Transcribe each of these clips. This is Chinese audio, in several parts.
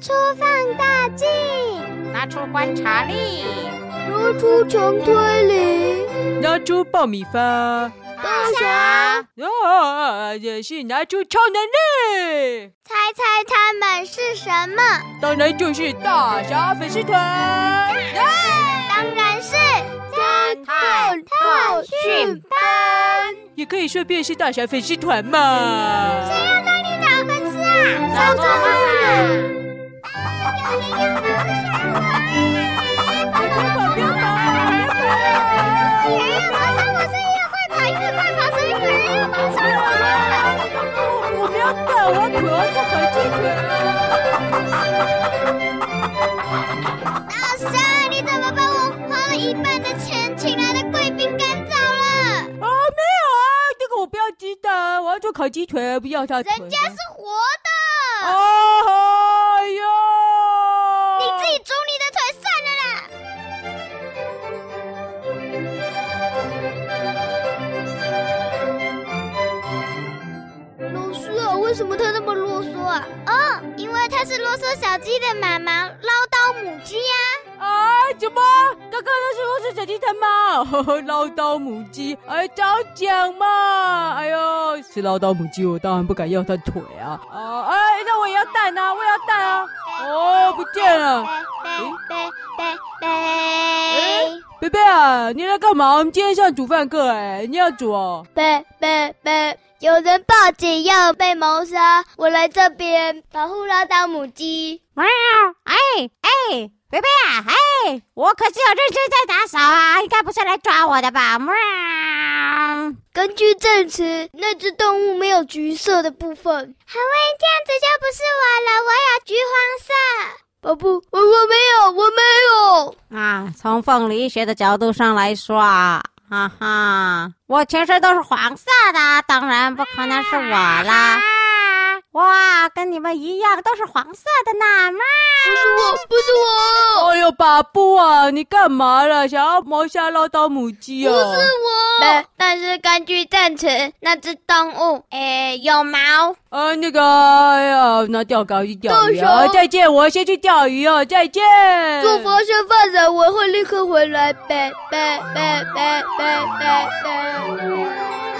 出放大镜，拿出观察力，拿出强推理，拿出爆米花。大侠，哦，也是拿出超能力。猜猜他们是什么？当然就是大侠粉丝团。当然是侦探特训班。也可以顺便是大侠粉丝团嘛。谁要当你的好粉丝啊？走走走。我可不可进去？大侠，你怎么把我花了烤鸡腿，不要他腿。人家是活的。哦，什么他那么啰嗦啊？哦，因为他是啰嗦小鸡的妈妈，唠叨母鸡呀。啊，什么？刚刚那是啰嗦小鸡他妈，呵呵，唠叨母鸡，哎，早讲嘛！哎呦，是唠叨母鸡，我当然不敢要他腿啊！啊，哎，那我也要蛋啊，我也要蛋啊！哦，不见了！贝贝贝贝，贝贝啊，你来干嘛？我们今天上煮饭课，哎，你要煮哦？贝贝贝，有人报警要被谋杀，我来这边保护唠叨母鸡。喵！哎哎。贝贝啊，哎，我可是有认真在打扫啊，应该不是来抓我的吧？喵！根据证词，那只动物没有橘色的部分。好喂，这样子就不是我了，我有橘黄色。宝布，我我没有，我没有。啊，从凤梨学的角度上来说，哈哈，我全身都是黄色的，当然不可能是我啦。哇，跟你们一样都是黄色的呢！妈，不是我，不是我！哎呦，巴布啊，你干嘛了？想要谋杀唠叨母鸡啊？不是我。但但是根据证词，那只动物，诶，有毛。啊，那个，哎呀，那钓竿去钓鱼啊！再见，我先去钓鱼啊，再见。做发现犯人，我会立刻回来。拜拜拜拜拜拜拜。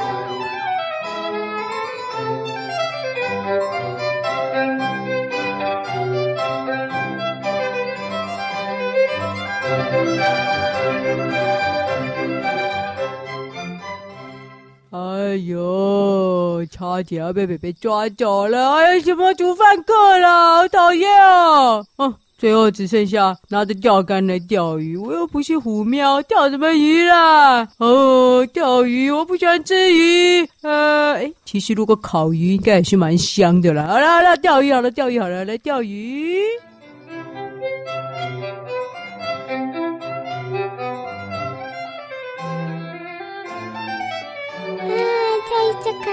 哎呦，差点要被被被抓走了！哎呀，什么煮饭课了，好讨厌哦！哦，最后只剩下拿着钓竿来钓鱼，我又不是虎喵，钓什么鱼啦？哦，钓鱼，我不喜欢吃鱼。呃，哎，其实如果烤鱼应该也是蛮香的啦。好了好了，钓鱼好了，钓鱼好了，来钓鱼。这个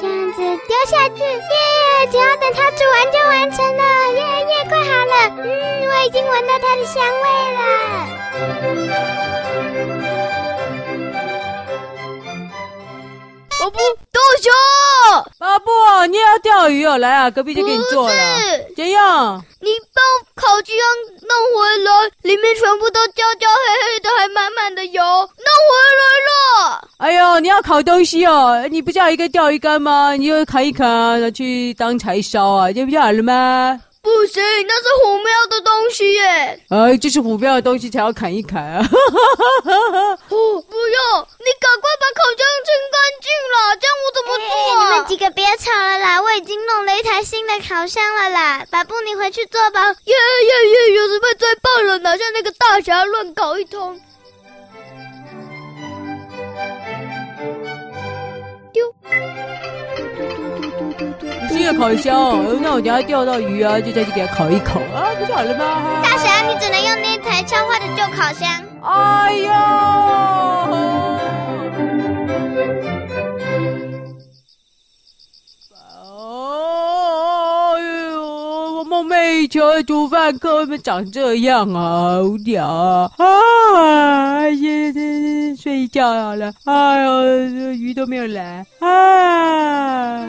这样子丢下去，耶！只要等它煮完就完成了，耶耶，快好了。嗯，我已经闻到它的香味了。我不，大侠，巴布，你也要钓鱼哦？来啊，隔壁就给你做了。怎样？你把烤鸡样弄回来，里面全部都焦焦黑黑的，还满满的油，弄回来了。哎呦，你要烤东西哦？你不是要一个钓鱼竿吗？你就砍一砍，拿去当柴烧啊，这不就好了吗？不行，那是虎喵的东西耶！哎，这是虎标的东西才要砍一砍啊！哦，不要！你赶快把烤箱清干净了，这样我怎么做啊？哎，你们几个别吵了啦！我已经弄了一台新的烤箱了啦，巴布，你回去做吧。耶耶耶！有什么最棒了？拿下那个大侠乱搞一通。新的烤箱，那我等下钓到鱼啊，就再去给它烤一烤啊，不就好了吗？大侠，你只能用那台超坏的旧烤箱。哎呦！吃午饭，各位们长这样啊，好无聊啊。啊，先先先睡觉好了。哎呦，这鱼都没有来。啊。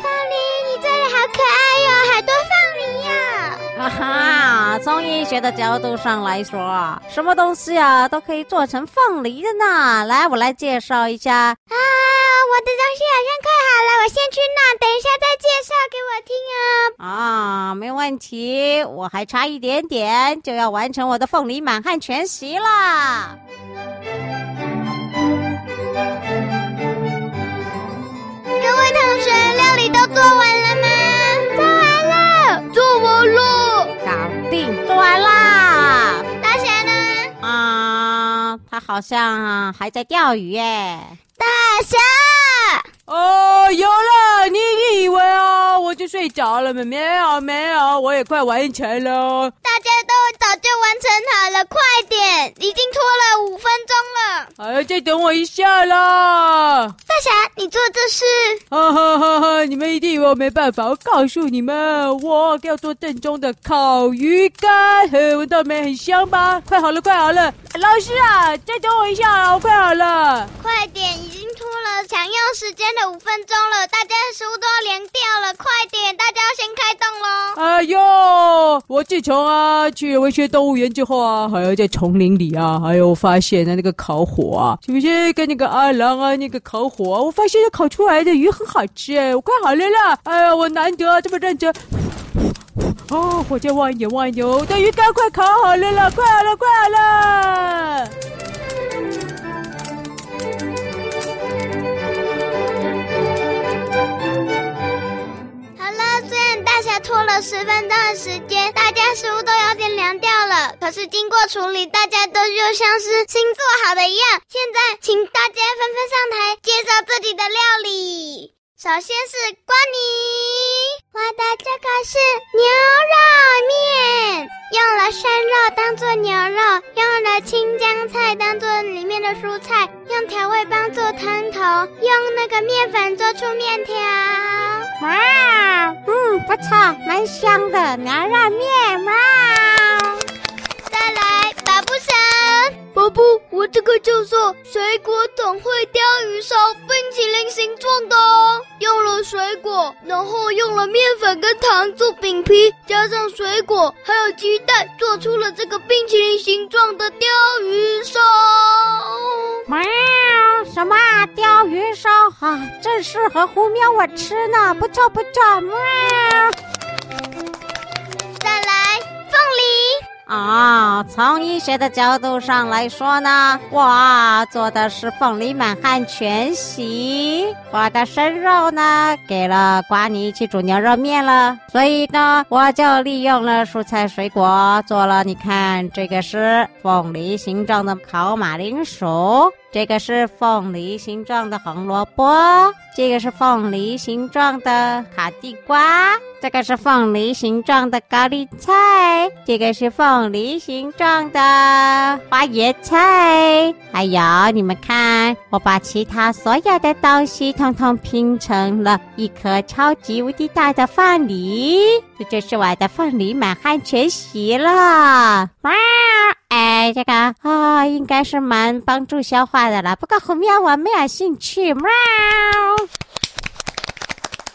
高林，你这里好可爱哟，好多。从医学的角度上来说，什么东西啊都可以做成凤梨的呢？来，我来介绍一下。啊，我的东西好像快好了，我先去弄，等一下再介绍给我听啊。啊，没问题，我还差一点点就要完成我的凤梨满汉全席了。好像还在钓鱼耶。大侠。哦，有了！你以为哦，我就睡着了吗？没有，没有，我也快完成了。就完成好了，快点！已经拖了五分钟了。哎，再等我一下啦！大侠，你做这事？哈哈哈哈！你们一定以为我没办法，我告诉你们，我要做正宗的烤鱼干，闻到没？很香吧？快好了，快好了！老师啊，再等我一下，我快好了。快点，已经拖了抢用时间的五分钟了，大家的食物都要凉掉了，快点，哎呦，我自从啊去了文学动物园之后啊，还要在丛林里啊，还有发现了那个烤火啊，是不是跟那个阿郎啊那个烤火啊？我发现烤出来的鱼很好吃哎，我快好了啦！哎呀，我难得这么认真。哦，火再旺一点，旺一点，我的鱼干快烤好了啦，快好了，快好了！拖了十分钟的时间，大家食物都有点凉掉了。可是经过处理，大家都就像是新做好的一样。现在，请大家纷纷上台介绍自己的料理。首先是光尼，我的这个是牛肉面，用了生肉当做牛肉，用了青江菜当做里面的蔬菜，用调味帮做汤头，用那个面粉做出面条。哇，不错，蛮香的牛肉面嘛。再来，巴布神，巴布，我这个叫做水果总会鯛鱼烧，冰淇淋形状的哦，用了水果，然后用了面粉跟糖做饼皮，加上水果还有鸡蛋，做出了这个冰淇淋形状的鯛鱼烧。啊，正适合虎喵我吃呢，不错不错。哇，再来凤梨。啊，从医学的角度上来说呢，我做的是凤梨满汉全席。我的生肉呢，给了瓜尼去煮牛肉面了，所以呢，我就利用了蔬菜水果做了。你看，这个是凤梨形状的烤马铃薯。这个是凤梨形状的红萝卜，这个是凤梨形状的卡地瓜，这个是凤梨形状的高丽菜，这个是凤梨形状的花椰菜，还有你们看，我把其他所有的东西统统拼成了一颗超级无敌大的凤梨，这就是我的凤梨满汉全席了。哇！哎，这个啊、应该是蛮帮助消化的了。不过后面我没有兴趣。喵。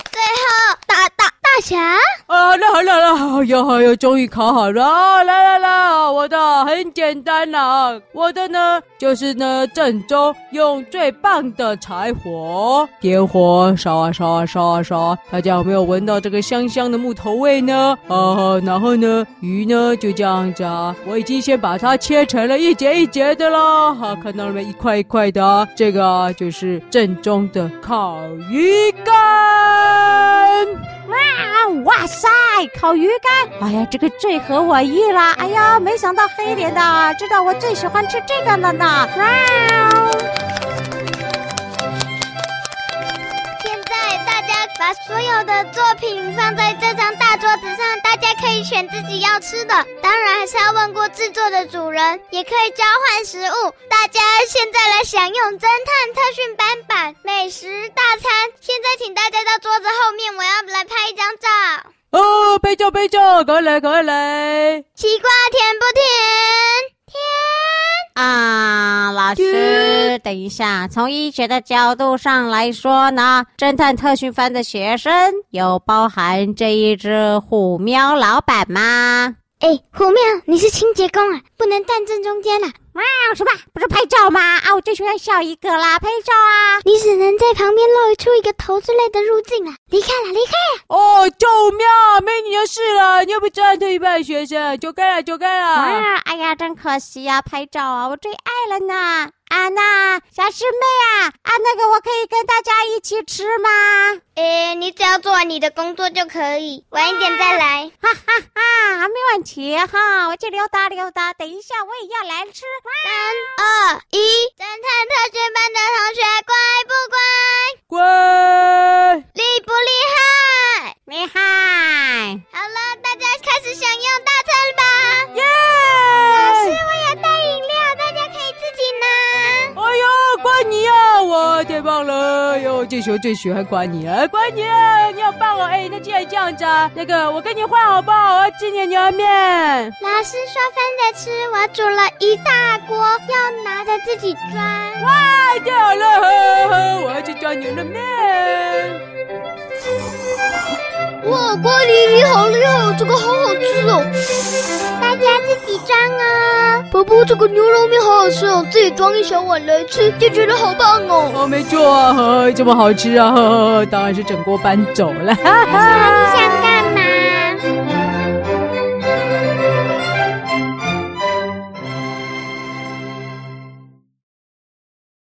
最后，大大大侠啊，好了好了好了，哟哟，终于烤好了啊！来来来，我的很简单呐，我的呢就是呢正宗，用最棒的柴火点火烧啊烧啊烧啊烧，大家有没有闻到这个香香的木头味呢？啊，然后呢鱼呢就这样子啊，我已经先把它切成了一节一节的啦，好，看到了没？一块一块的，这个就是正宗的烤鱼干。哇哇塞，烤鱼干！哎呀，这个最合我意了！哎呀，没想到黑脸的知道我最喜欢吃这个了呢！哇。把所有的作品放在这张大桌子上，大家可以选自己要吃的，当然还是要问过制作的主人，也可以交换食物。大家现在来享用侦探特训班版美食大餐。现在请大家到桌子后面，我要来拍一张照。哦，拍照拍照，赶快来赶快来！西瓜甜不甜？甜。啊，老师，等一下。从医学的角度上来说呢，侦探特训班的学生有包含这一只虎喵老板吗？哎，虎喵，你是清洁工啊，不能站正中间啊。哇，什么？不是拍照吗？啊，我最喜欢笑一个啦，拍照啊！你只能在旁边露出一个头之类的入镜啊！离开了，离开了！哦，救命！没你的事了，你又不是特一班学生，走开了，走开了！啊，哎呀，真可惜呀，拍照啊，我最爱了呢！啊，那小师妹啊，啊，那个我可以跟大家一起吃吗？诶，你只要做完你的工作就可以，晚一点再来。哈哈哈，没问题哈，我去溜达溜达，等一下我也要来吃。三二一，侦探特训班的同学太棒了！哎呦，这时候最喜欢乖你了，乖你，你好棒哦！哎，那既然这样子啊，那个我跟你换好不好？我要吃你牛肉面。老师说分着吃，我煮了一大锅，要拿着自己装。哇，太好了！呵呵，我要去装牛肉面。哇，瓜你你好厉害，这个好好吃哦！大家自己装哦。婆婆，这个牛肉面好好吃哦，自己装一小碗来吃，就觉得好棒哦。哦，没错啊，呵呵，这么好吃啊，呵呵，当然是整锅搬走了。